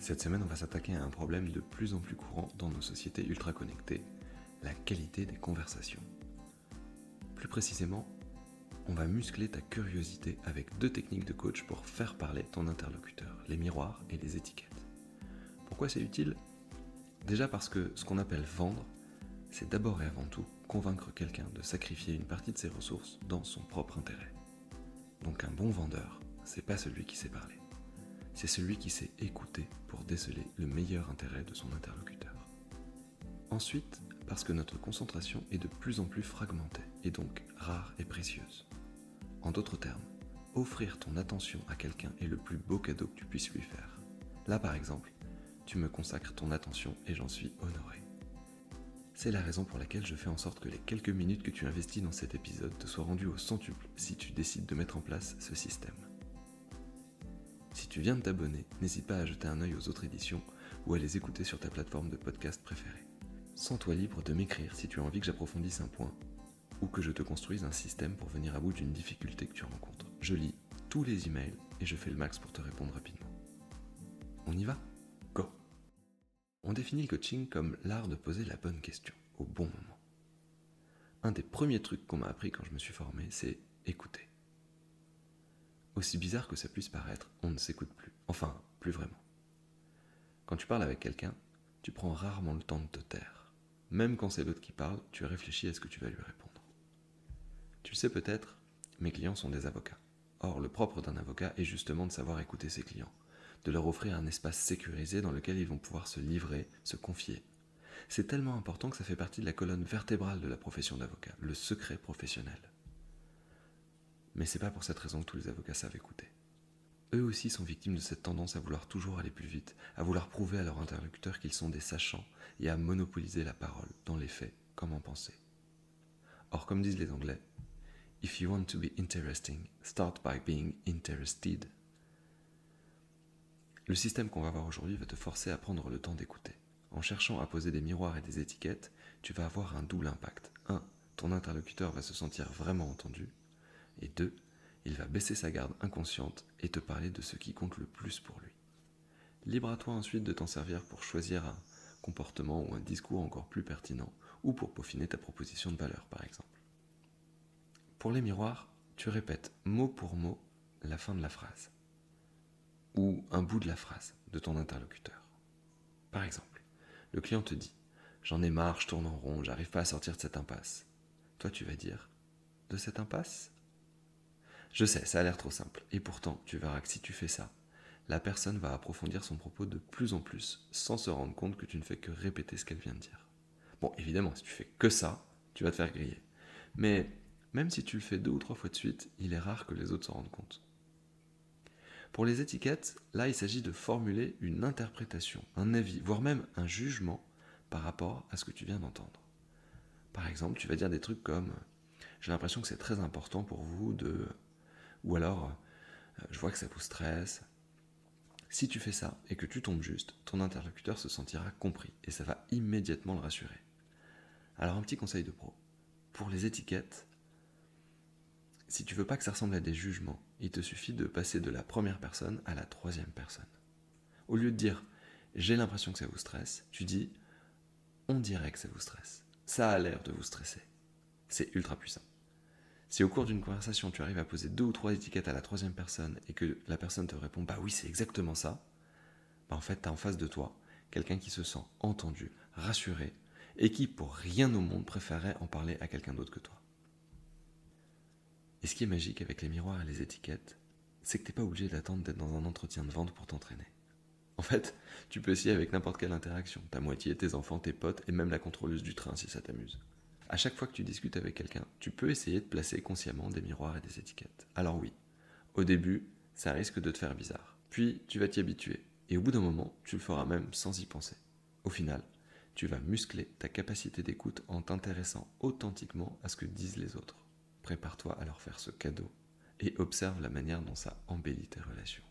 Cette semaine, on va s'attaquer à un problème de plus en plus courant dans nos sociétés ultra connectées, la qualité des conversations. Plus précisément, on va muscler ta curiosité avec deux techniques de coach pour faire parler ton interlocuteur, les miroirs et les étiquettes. Pourquoi c'est utile? Déjà parce que ce qu'on appelle vendre, c'est d'abord et avant tout convaincre quelqu'un de sacrifier une partie de ses ressources dans son propre intérêt. Donc un bon vendeur, c'est pas celui qui sait parler. C'est celui qui sait écouter pour déceler le meilleur intérêt de son interlocuteur. Ensuite, parce que notre concentration est de plus en plus fragmentée et donc rare et précieuse. En d'autres termes, offrir ton attention à quelqu'un est le plus beau cadeau que tu puisses lui faire. Là par exemple, tu me consacres ton attention et j'en suis honoré. C'est la raison pour laquelle je fais en sorte que les quelques minutes que tu investis dans cet épisode te soient rendues au centuple si tu décides de mettre en place ce système. Si tu viens de t'abonner, n'hésite pas à jeter un œil aux autres éditions ou à les écouter sur ta plateforme de podcast préférée. Sens-toi libre de m'écrire si tu as envie que j'approfondisse un point ou que je te construise un système pour venir à bout d'une difficulté que tu rencontres. Je lis tous les emails et je fais le max pour te répondre rapidement. On y va? On définit le coaching comme l'art de poser la bonne question au bon moment. Un des premiers trucs qu'on m'a appris quand je me suis formé, c'est écouter. Aussi bizarre que ça puisse paraître, on ne s'écoute plus. Enfin, plus vraiment. Quand tu parles avec quelqu'un, tu prends rarement le temps de te taire. Même quand c'est l'autre qui parle, tu réfléchis à ce que tu vas lui répondre. Tu le sais peut-être, mes clients sont des avocats. Or, le propre d'un avocat est justement de savoir écouter ses clients, de leur offrir un espace sécurisé dans lequel ils vont pouvoir se livrer, se confier. C'est tellement important que ça fait partie de la colonne vertébrale de la profession d'avocat, le secret professionnel. Mais c'est pas pour cette raison que tous les avocats savent écouter. Eux aussi sont victimes de cette tendance à vouloir toujours aller plus vite, à vouloir prouver à leur interlocuteur qu'ils sont des sachants et à monopoliser la parole, dans les faits comme en pensée. Or, comme disent les Anglais, If you want to be interesting, start by being interested. Le système qu'on va voir aujourd'hui va te forcer à prendre le temps d'écouter. En cherchant à poser des miroirs et des étiquettes, tu vas avoir un double impact. 1. Ton interlocuteur va se sentir vraiment entendu. Et 2. Il va baisser sa garde inconsciente et te parler de ce qui compte le plus pour lui. Libre à toi ensuite de t'en servir pour choisir un comportement ou un discours encore plus pertinent, ou pour peaufiner ta proposition de valeur par exemple. Pour les miroirs, tu répètes mot pour mot la fin de la phrase ou un bout de la phrase de ton interlocuteur. Par exemple, le client te dit J'en ai marre, je tourne en rond, j'arrive pas à sortir de cette impasse. Toi, tu vas dire De cette impasse? Je sais, ça a l'air trop simple. Et pourtant, tu verras que si tu fais ça, la personne va approfondir son propos de plus en plus, sans se rendre compte que tu ne fais que répéter ce qu'elle vient de dire. Bon, évidemment, si tu fais que ça, tu vas te faire griller. Mais même si tu le fais deux ou trois fois de suite, il est rare que les autres s'en rendent compte. Pour les étiquettes, là, il s'agit de formuler une interprétation, un avis, voire même un jugement par rapport à ce que tu viens d'entendre. Par exemple, tu vas dire des trucs comme J'ai l'impression que c'est très important pour vous de. Ou alors euh, Je vois que ça vous stresse. Si tu fais ça et que tu tombes juste, ton interlocuteur se sentira compris et ça va immédiatement le rassurer. Alors, un petit conseil de pro. Pour les étiquettes, si tu veux pas que ça ressemble à des jugements, il te suffit de passer de la première personne à la troisième personne. Au lieu de dire j'ai l'impression que ça vous stresse, tu dis on dirait que ça vous stresse. Ça a l'air de vous stresser. C'est ultra puissant. Si au cours d'une conversation tu arrives à poser deux ou trois étiquettes à la troisième personne et que la personne te répond bah oui c'est exactement ça, bah en fait tu as en face de toi quelqu'un qui se sent entendu, rassuré et qui pour rien au monde préférerait en parler à quelqu'un d'autre que toi. Et ce qui est magique avec les miroirs et les étiquettes, c'est que t'es pas obligé d'attendre d'être dans un entretien de vente pour t'entraîner. En fait, tu peux essayer avec n'importe quelle interaction, ta moitié, tes enfants, tes potes et même la contrôleuse du train si ça t'amuse. À chaque fois que tu discutes avec quelqu'un, tu peux essayer de placer consciemment des miroirs et des étiquettes. Alors oui, au début, ça risque de te faire bizarre. Puis tu vas t'y habituer, et au bout d'un moment, tu le feras même sans y penser. Au final, tu vas muscler ta capacité d'écoute en t'intéressant authentiquement à ce que disent les autres. Prépare-toi à leur faire ce cadeau et observe la manière dont ça embellit tes relations.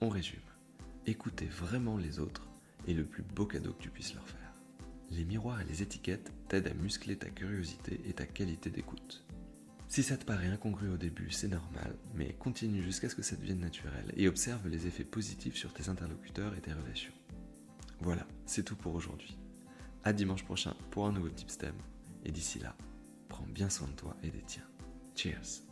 On résume. Écouter vraiment les autres est le plus beau cadeau que tu puisses leur faire. Les miroirs et les étiquettes t'aident à muscler ta curiosité et ta qualité d'écoute. Si ça te paraît incongru au début, c'est normal, mais continue jusqu'à ce que ça devienne naturel et observe les effets positifs sur tes interlocuteurs et tes relations. Voilà, c'est tout pour aujourd'hui. À dimanche prochain pour un nouveau Tipstem, et d'ici là, prends bien soin de toi et des tiens. Cheers